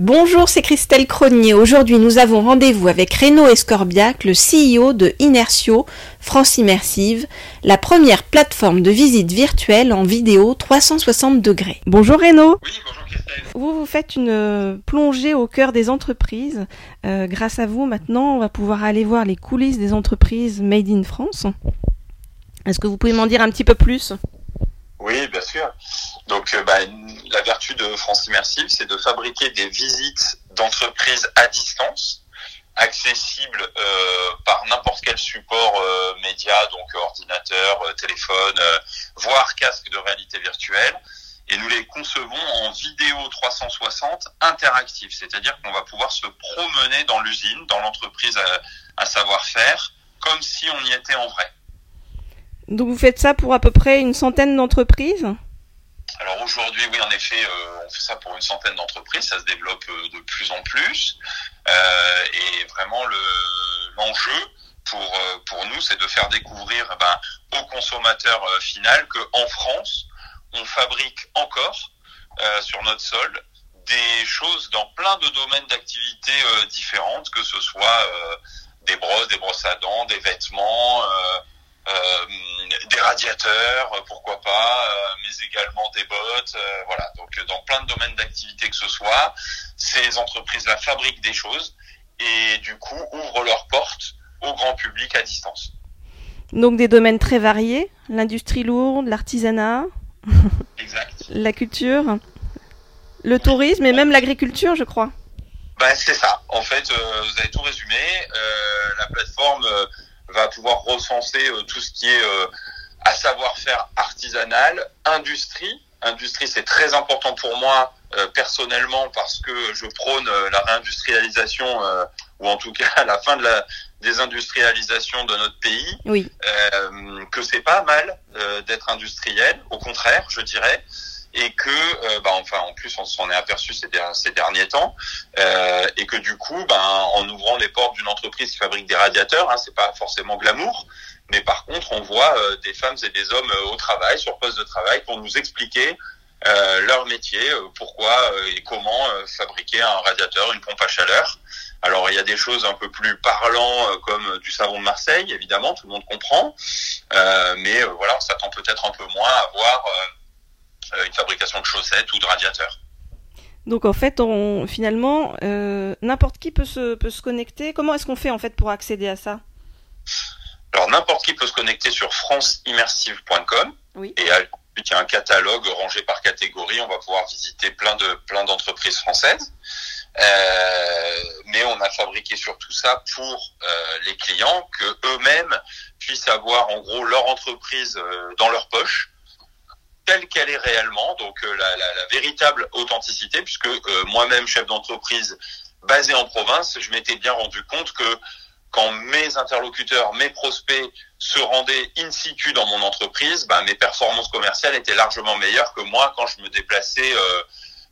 Bonjour, c'est Christelle Cronier. Aujourd'hui, nous avons rendez-vous avec Renaud Escorbiac, le CEO de Inertio France Immersive, la première plateforme de visite virtuelle en vidéo 360 degrés. Bonjour Renaud. Oui, bonjour Christelle. Vous, vous faites une euh, plongée au cœur des entreprises. Euh, grâce à vous, maintenant, on va pouvoir aller voir les coulisses des entreprises made in France. Est-ce que vous pouvez m'en dire un petit peu plus? Oui, bien sûr. Donc, euh, bah, la vertu de France Immersive, c'est de fabriquer des visites d'entreprises à distance, accessibles euh, par n'importe quel support euh, média, donc ordinateur, euh, téléphone, euh, voire casque de réalité virtuelle. Et nous les concevons en vidéo 360 interactive, c'est-à-dire qu'on va pouvoir se promener dans l'usine, dans l'entreprise à, à savoir-faire, comme si on y était en vrai. Donc vous faites ça pour à peu près une centaine d'entreprises? Alors aujourd'hui, oui, en effet, euh, on fait ça pour une centaine d'entreprises, ça se développe euh, de plus en plus. Euh, et vraiment, le- l'enjeu pour, euh, pour nous, c'est de faire découvrir ben, au consommateur euh, final qu'en France, on fabrique encore sur notre sol des choses dans plein de domaines d'activité différentes, que ce soit des brosses, des brosses à dents, des vêtements, des radiateurs, euh, pourquoi pas, euh, mais également des bottes, euh, voilà. Donc euh, dans plein de domaines d'activité que ce soit, ces entreprises-là fabriquent des choses et du coup ouvrent leurs portes au grand public à distance. Donc des domaines très variés, l'industrie lourde, l'artisanat, la culture, le tourisme et même l'agriculture, je crois. Ben, c'est ça. En fait, euh, vous avez tout résumé. Euh, la plateforme euh, va pouvoir recenser euh, tout ce qui est euh, à savoir-faire artisanal, industrie. Industrie, c'est très important pour moi euh, personnellement parce que je prône la réindustrialisation ou en tout cas la fin de la désindustrialisation de notre pays. Oui. Euh, que c'est pas mal d'être industriel, au contraire, je dirais, et que, euh, bah, enfin, en plus, on s'en est aperçu ces, der- ces derniers temps, euh, et que du coup, ben, en ouvrant les portes d'une entreprise qui fabrique des radiateurs, hein, c'est pas forcément glamour, mais par contre, on voit euh, des femmes et des hommes euh, au travail, sur poste de travail, pour nous expliquer euh, leur métier, euh, pourquoi et comment fabriquer un radiateur, une pompe à chaleur. Alors il y a des choses un peu plus parlantes euh, comme du savon de Marseille, évidemment, tout le monde comprend, Euh, mais euh, voilà, on s'attend peut-être un peu moins à voir une fabrication de chaussettes ou de radiateurs. Donc en fait, on, finalement, euh, n'importe qui peut se, peut se connecter. Comment est-ce qu'on fait en fait pour accéder à ça? Alors n'importe qui peut se connecter sur franceimmersive.com Oui. et il y a un catalogue rangé par catégorie. On va pouvoir visiter plein de plein d'entreprises françaises. Euh, mais on a fabriqué surtout ça pour euh, les clients que eux-mêmes puissent avoir en gros leur entreprise euh, dans leur poche telle qu'elle est réellement, donc euh, la, véritable authenticité, puisque euh, moi-même chef d'entreprise basé en province, je m'étais bien rendu compte que quand mes interlocuteurs, mes prospects se rendaient in situ dans mon entreprise, ben, mes performances commerciales étaient largement meilleures que moi quand je me déplaçais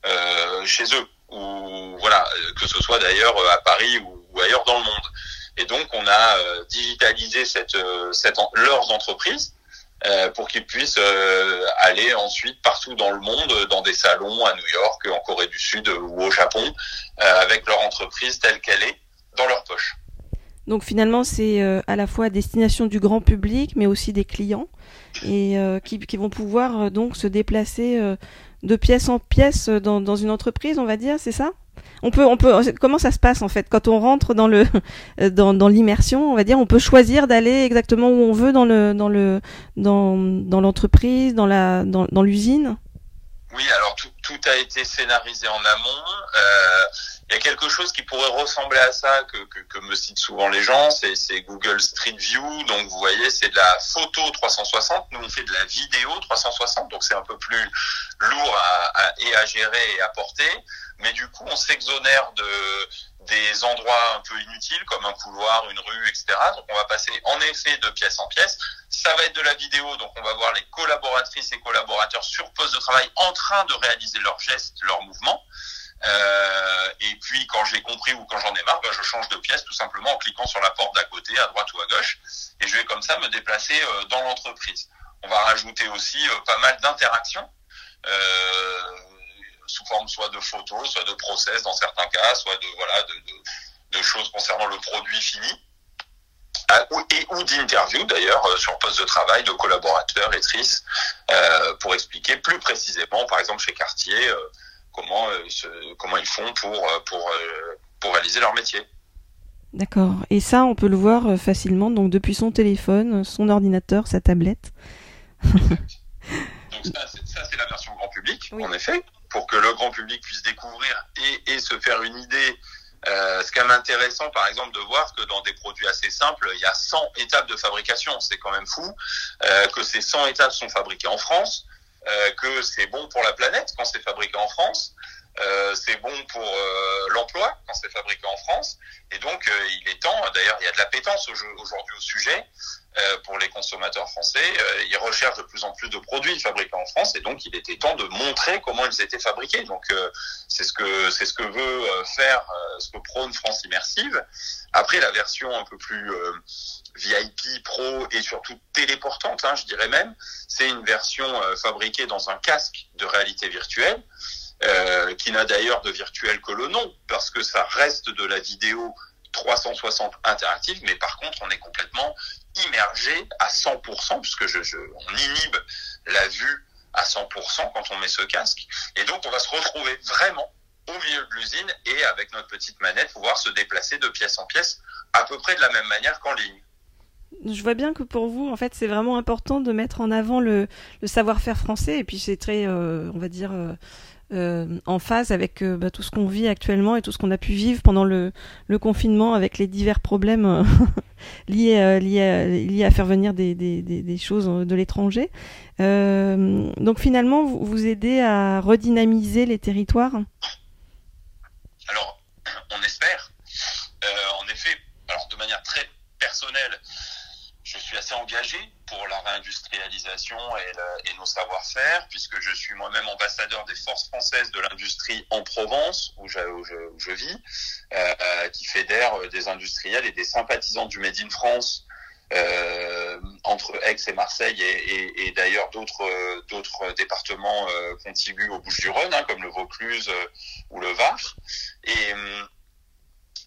euh, chez eux, ou voilà, que ce soit d'ailleurs à Paris ou, ailleurs dans le monde. Et donc on a digitalisé leurs entreprises euh, pour qu'ils puissent euh, aller ensuite partout dans le monde, euh, dans des salons à New York, en Corée du Sud ou au Japon, avec leur entreprise telle qu'elle est dans leur poche. Donc finalement, c'est à la fois destination du grand public, mais aussi des clients, et qui, vont pouvoir donc se déplacer de pièce en pièce dans une entreprise, on va dire, c'est ça? On peut, on peut. Comment ça se passe en fait? Quand on rentre dans le, euh, dans, l'immersion, on va dire, on peut choisir d'aller exactement où on veut dans le, dans le, dans, dans l'entreprise, dans l'usine? Oui, alors tout, a été scénarisé en amont. Euh, Il y a quelque chose qui pourrait ressembler à ça que, me citent souvent les gens, c'est Google Street View. Donc vous voyez, c'est de la photo 360. Nous on fait de la vidéo 360, donc c'est un peu plus lourd à, à gérer et à porter. Mais du coup, on s'exonère de des endroits un peu inutiles comme un couloir, une rue, etc. Donc on va passer en effet de pièce en pièce. Ça va être de la vidéo, donc on va voir les collaboratrices et collaborateurs sur poste de travail en train de réaliser leurs gestes, leurs mouvements. Euh, et puis quand j'ai compris ou quand j'en ai marre, ben, je change de pièce tout simplement en cliquant sur la porte d'à côté, à droite ou à gauche, et je vais comme ça me déplacer euh, dans l'entreprise. On va rajouter aussi euh, pas mal d'interactions. Euh, sous forme soit de photos, soit de process dans certains cas, soit de voilà de, choses concernant le produit fini. et ou d'interviews d'ailleurs sur poste de travail de collaborateurs et tristes pour expliquer plus précisément, par exemple chez Cartier, comment comment ils font pour pour pour réaliser leur métier. D'accord. Et ça, on peut le voir euh, facilement, donc depuis son téléphone, son ordinateur, sa tablette. ça, c'est la version grand public, en effet, pour que le grand public puisse découvrir et, se faire une idée. Euh, ce qui est intéressant, par exemple, de voir que dans des produits assez simples, il y a 100 étapes de fabrication. C'est quand même fou euh, que ces 100 étapes sont fabriquées en France, que c'est bon pour la planète quand c'est fabriqué en France, euh, c'est bon pour euh, l'emploi quand c'est fabriqué en France. Et donc, euh, il est temps, d'ailleurs, il y a de la pétence aujourd'hui au sujet pour les consommateurs français. ils recherchent de plus en plus de produits fabriqués en France et donc il était temps de montrer comment ils étaient fabriqués. Donc, c'est ce que c'est ce que veut faire, ce que prône France Immersive. Après, la version un peu plus VIP, pro et surtout téléportante, hein, je dirais même, c'est une version fabriquée dans un casque de réalité virtuelle. Euh, qui n'a d'ailleurs de virtuel que le nom, parce que ça reste de la vidéo 360 interactive, mais par contre, on est complètement immergé à 100%, puisque je, on inhibe la vue à 100% quand on met ce casque. Et donc, on va se retrouver vraiment au milieu de l'usine et avec notre petite manette pouvoir se déplacer de pièce en pièce à peu près de la même manière qu'en ligne. Je vois bien que pour vous, en fait, c'est vraiment important de mettre en avant le, le savoir-faire français et puis c'est très, euh, on va dire, euh, euh, en phase avec euh, bah, tout ce qu'on vit actuellement et tout ce qu'on a pu vivre pendant le, confinement avec les divers problèmes euh, liés, à, faire venir des, choses de l'étranger. donc finalement, vous, vous aidez à redynamiser les territoires? Alors, on espère. en effet, alors de manière très personnelle, suis assez engagé pour la réindustrialisation et, nos savoir-faire, puisque je suis moi-même ambassadeur des forces françaises de l'industrie en Provence, où je, vis, euh, qui fédère des industriels et des sympathisants du Made in France euh, entre Aix et Marseille et, d'ailleurs d'autres d'autres départements euh, contigus aux Bouches-du-Rhône, hein, comme le Vaucluse ou le Var. Et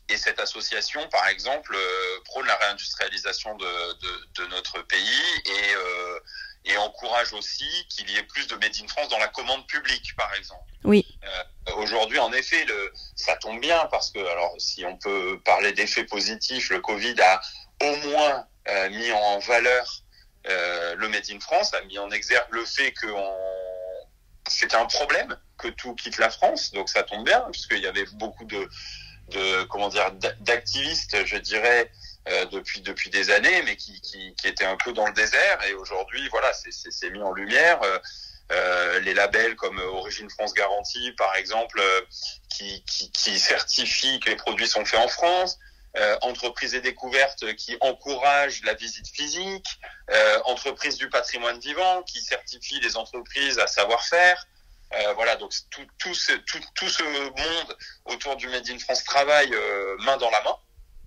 et cette association, par exemple, euh, prône la réindustrialisation de, de, de notre pays et, euh, et encourage aussi qu'il y ait plus de Made in France dans la commande publique, par exemple. Oui. Euh, Aujourd'hui, en effet, le, ça tombe bien parce que, alors, si on peut parler d'effets positifs, le Covid a au moins euh, mis en valeur le Made in France, a mis en exergue le fait que c'était un problème que tout quitte la France, donc ça tombe bien puisqu'il y avait beaucoup de de comment dire d'activistes, je dirais, euh, depuis depuis des années, mais qui, qui, qui étaient un peu dans le désert. Et aujourd'hui, voilà, c'est mis en lumière. Euh, euh, les labels comme Origine France Garantie, par exemple, euh, qui, qui, qui certifient que les produits sont faits en France. Euh, entreprises et découvertes qui encouragent la visite physique, euh, entreprises du patrimoine vivant qui certifient les entreprises à savoir-faire, euh, voilà, donc tout, tout, ce, tout, tout, ce monde autour du Made in France travaille euh, main dans la main.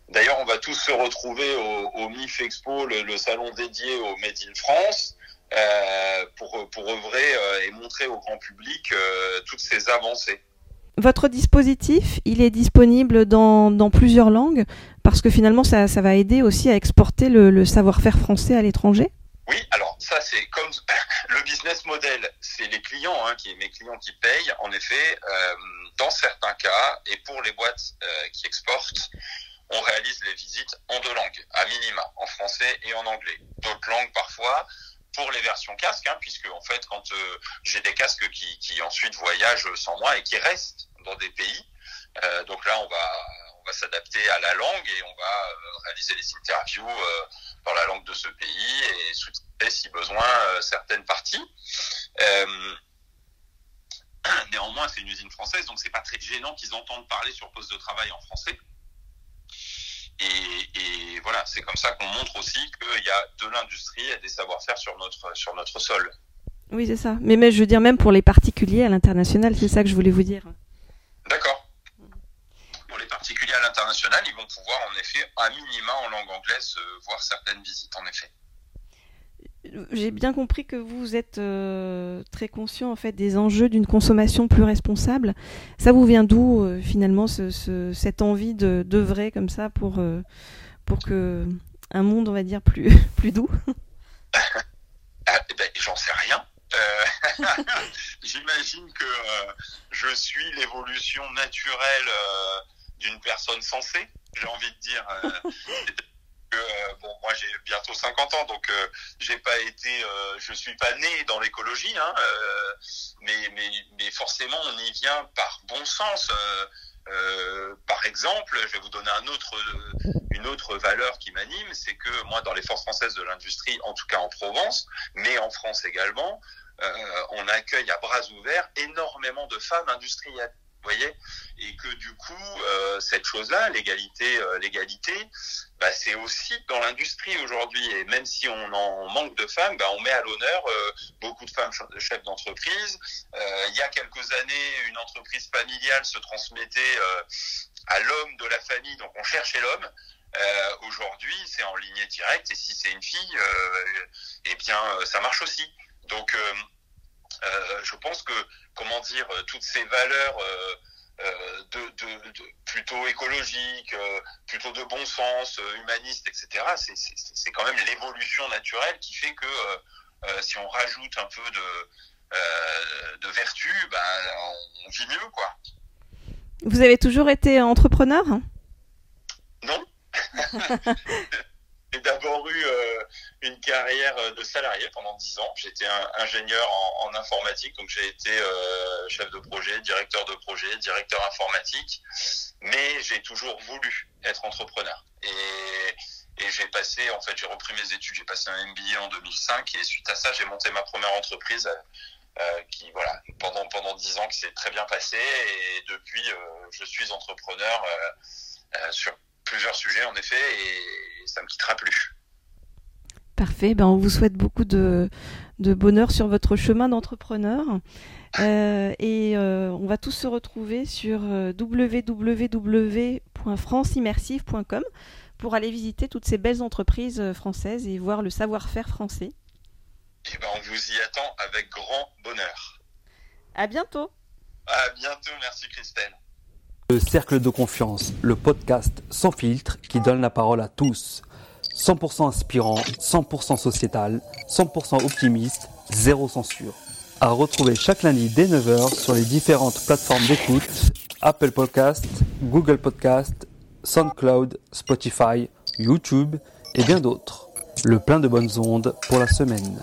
D'ailleurs, on va tous se retrouver au, au MIF Expo, le, le, salon dédié au Made in France, euh, pour, pour œuvrer et montrer au grand public toutes ces avancées. Votre dispositif, il est disponible dans, dans plusieurs langues parce que finalement, ça, ça va aider aussi à exporter le, le savoir-faire français à l'étranger? Oui, alors ça c'est comme le business model, c'est les clients, hein, qui mes clients qui payent. En effet, euh, dans certains cas et pour les boîtes euh, qui exportent, on réalise les visites en deux langues, à minima, en français et en anglais. D'autres langues parfois pour les versions casques, hein, puisque en fait quand euh, j'ai des casques qui, qui ensuite voyagent sans moi et qui restent dans des pays, donc là on va on va s'adapter à la langue et on va euh, réaliser les interviews euh, dans la langue de ce pays et sous-titrer si besoin euh, certaines parties. néanmoins, c'est une usine française, donc c'est pas très gênant qu'ils entendent parler sur poste de travail en français. Et, et voilà, c'est comme ça qu'on montre aussi qu'il y a de l'industrie et des savoir-faire sur notre, sur notre sol. Oui, c'est ça. Mais, mais je veux dire, même pour les particuliers à l'international, c'est ça que je voulais vous dire. Particulier à l'international, ils vont pouvoir en effet, à minima en langue anglaise, euh, voir certaines visites, en effet. j'ai bien compris que vous êtes euh, très conscient en fait des enjeux d'une consommation plus responsable. Ça vous vient d'où euh, finalement ce, cette envie de d'œuvrer comme ça pour euh, pour que un monde on va dire plus plus doux? Ah, eh ben, J'en sais rien. J'imagine que je suis l'évolution naturelle d'une personne sensée. J'ai envie de dire. Euh, bon, moi j'ai bientôt 50 ans, donc euh, j'ai pas été, euh, je suis pas né dans l'écologie, hein, euh, mais, mais, mais forcément on y vient par bon sens. par exemple, je vais vous donner un autre, une autre valeur qui m'anime, c'est que moi dans les forces françaises de l'industrie, en tout cas en Provence, mais en France également, on accueille à bras ouverts énormément de femmes industrielles voyez et que du coup euh, cette chose-là, l'égalité, euh, l'égalité, bah, c'est aussi dans l'industrie aujourd'hui. Et même si on en manque de femmes, bah, on met à l'honneur euh, beaucoup de femmes chefs d'entreprise. il y a quelques années, une entreprise familiale se transmettait à l'homme de la famille, donc on cherchait l'homme. aujourd'hui, c'est en ligne directe, et si c'est une fille, eh bien, ça marche aussi. Donc euh, je pense que, comment dire, euh, toutes ces valeurs euh, de, de, de, plutôt écologiques, plutôt de bon sens, humanistes, etc., c'est quand même l'évolution naturelle qui fait que si on rajoute un peu de, de vertu, ben, on vit mieux, quoi. Vous avez toujours été entrepreneur? Non. J'ai d'abord eu euh, une carrière euh, de salarié pendant dix ans. J'étais ingénieur en, informatique, donc j'ai été euh, chef de projet, directeur de projet, directeur informatique. Mais j'ai toujours voulu être entrepreneur. Et, j'ai passé, en fait, j'ai repris mes études. J'ai passé un MBA en 2005 et suite à ça, j'ai monté ma première entreprise. Qui voilà pendant pendant dix ans qui s'est très bien passé et depuis je suis entrepreneur sur plusieurs sujets en effet et ça me quittera plus. Parfait, ben on vous souhaite beaucoup de, de bonheur sur votre chemin d'entrepreneur. Euh, et euh, on va tous se retrouver sur euh, www.franceimmersive.com pour aller visiter toutes ces belles entreprises françaises et voir le savoir-faire français. Et eh ben on vous y attend avec grand bonheur. À bientôt. À bientôt, merci Christelle. Le Cercle de Confiance, le podcast sans filtre qui donne la parole à tous. 100% inspirant, 100% sociétal, 100% optimiste, zéro censure. À retrouver chaque lundi dès 9h sur les différentes plateformes d'écoute Apple Podcast, Google Podcast, SoundCloud, Spotify, YouTube et bien d'autres. Le plein de bonnes ondes pour la semaine.